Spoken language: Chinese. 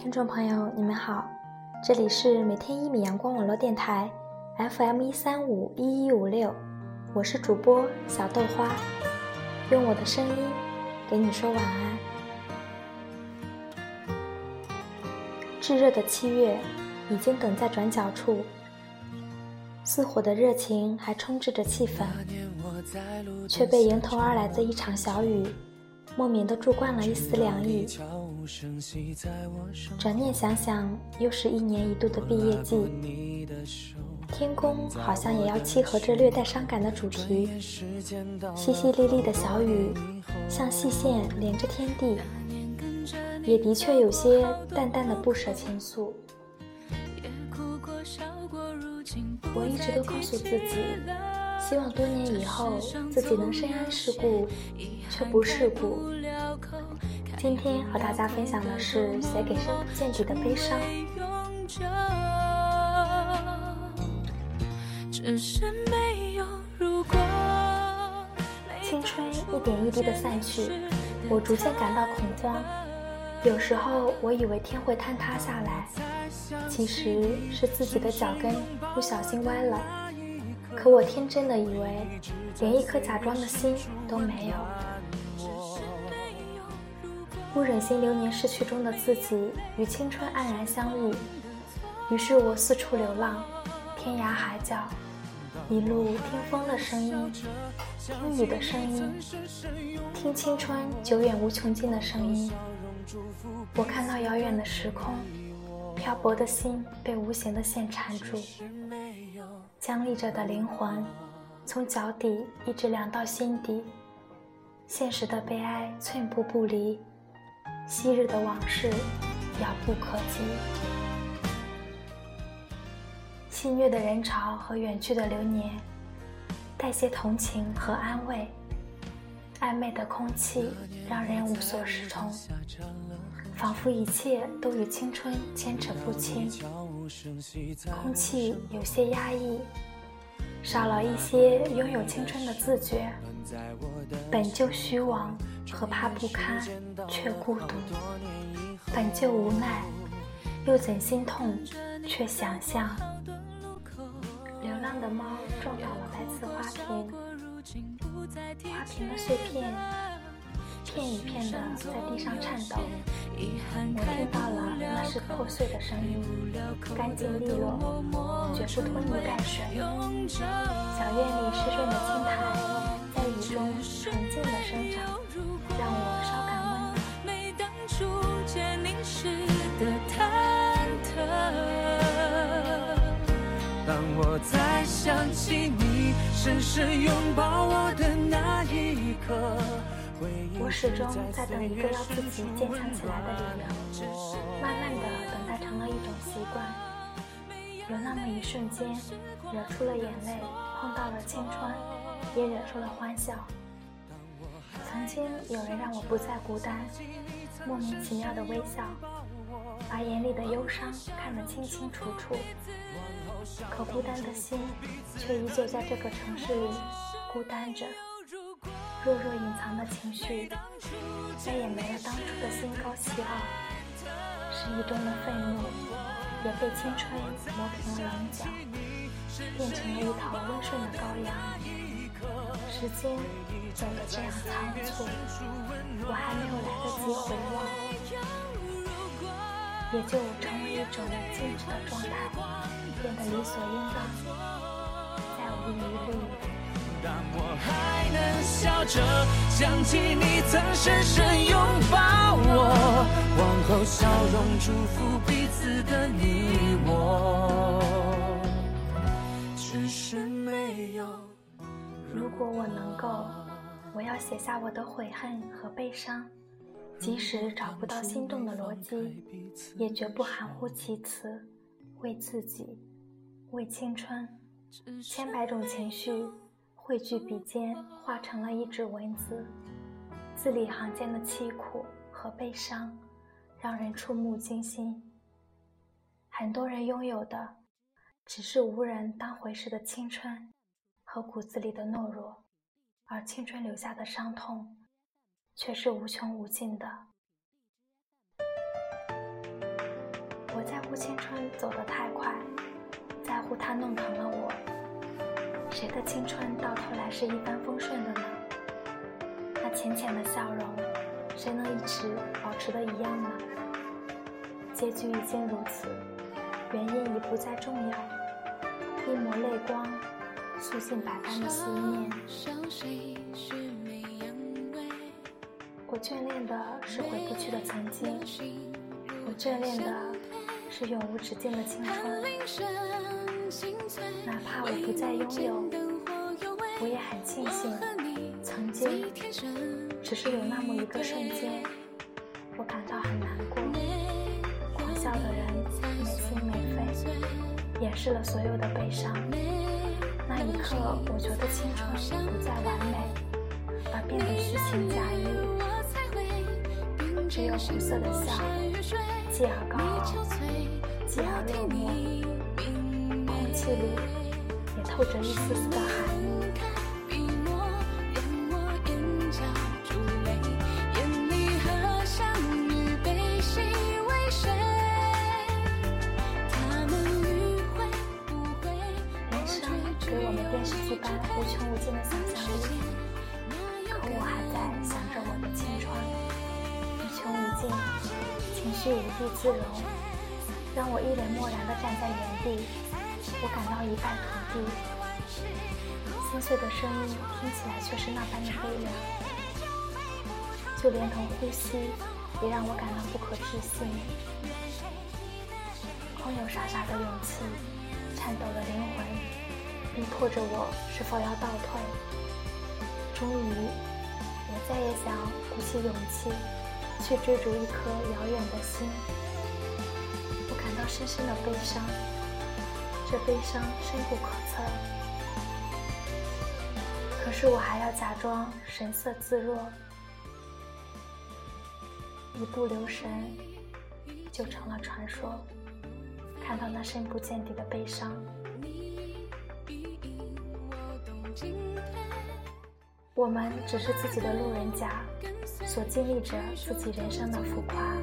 听众朋友，你们好，这里是每天一米阳光网络电台，FM 一三五一一五六，我是主播小豆花，用我的声音给你说晚安。炙热的七月已经等在转角处，似火的热情还充斥着气氛，却被迎头而来的一场小雨。莫名的注灌了一丝凉意。转念想想，又是一年一度的毕业季，天空好像也要契合这略带伤感的主题。淅淅沥沥的小雨，像细线连着天地，也的确有些淡淡的不舍情愫。我一直都告诉自己。希望多年以后自己能深谙世故，却不世故。今天和大家分享的是写给深不见底的悲伤。青春一点一滴的散去，我逐渐感到恐慌。有时候我以为天会坍塌下来，其实是自己的脚跟不小心歪了。可我天真的以为，连一颗假装的心都没有，不忍心流年逝去中的自己与青春黯然相遇，于是我四处流浪，天涯海角，一路听风的声音，听雨的声音，听青春久远无穷尽的声音。我看到遥远的时空，漂泊的心被无形的线缠住。僵立着的灵魂，从脚底一直凉到心底。现实的悲哀寸步不离，昔日的往事遥不可及。戏谑的人潮和远去的流年，带些同情和安慰。暧昧的空气让人无所适从，仿佛一切都与青春牵扯不清。空气有些压抑，少了一些拥有青春的自觉。本就虚妄和怕不堪，却孤独；本就无奈，又怎心痛，却想象。流浪的猫撞倒了白瓷花瓶，花瓶的碎片。片一片的在地上颤抖，我听到了，那是破碎的声音，干净利落，绝不拖泥带水。小院里湿润的青苔，在雨中纯净的生长，让我稍感温暖。当我再想起你深深拥抱我的那一刻。我始终在等一个要自己坚强起来的理由，慢慢的等待成了一种习惯。有那么一瞬间，惹出了眼泪，碰到了青春，也惹出了欢笑。曾经有人让我不再孤单，莫名其妙的微笑，把眼里的忧伤看得清清楚楚。可孤单的心，却依旧在这个城市里孤单着。弱弱隐藏的情绪，再也没了当初的心高气傲，失意中的愤怒，也被青春磨平了棱角，变成了一头温顺的羔羊。时间走得这样仓促，我还没有来得及回望，也就成为一种静止的状态，变得理所应当，再无疑虑。当我还能笑着想起你曾深深拥抱我，往后笑容祝福彼此的你我。只是没有。如果我能够，我要写下我的悔恨和悲伤，即使找不到心动的逻辑，也绝不含糊其辞。为自己，为青春，千百种情绪。汇聚笔尖，化成了一纸文字，字里行间的凄苦和悲伤，让人触目惊心。很多人拥有的，只是无人当回事的青春和骨子里的懦弱，而青春留下的伤痛，却是无穷无尽的。我在乎青春走得太快，在乎它弄疼了我。谁的青春到头来是一帆风顺的呢？那浅浅的笑容，谁能一直保持的一样呢？结局已经如此，原因已不再重要。一抹泪光，诉尽百般的思念。我眷恋的是回不去的曾经，我眷恋的是永无止境的青春。哪怕我不再拥有，我也很庆幸，曾经只是有那么一个瞬间，我感到很难过。狂笑的人没心没肺，掩饰了所有的悲伤。这一刻，我觉得青春不再完美，而变得虚情假意。只有红色的笑，继而高傲，继而落寞，空气里也透着一丝丝的寒意。情绪无地自容，让我一脸漠然地站在原地。我感到一败涂地，心碎的声音听起来却是那般的悲凉，就连同呼吸也让我感到不可置信。空有傻傻的勇气，颤抖的灵魂，逼迫着我是否要倒退。终于，我再也想鼓起勇气。去追逐一颗遥远的心，我感到深深的悲伤，这悲伤深不可测。可是我还要假装神色自若，一不留神就成了传说。看到那深不见底的悲伤，我们只是自己的路人甲。所经历着自己人生的浮夸。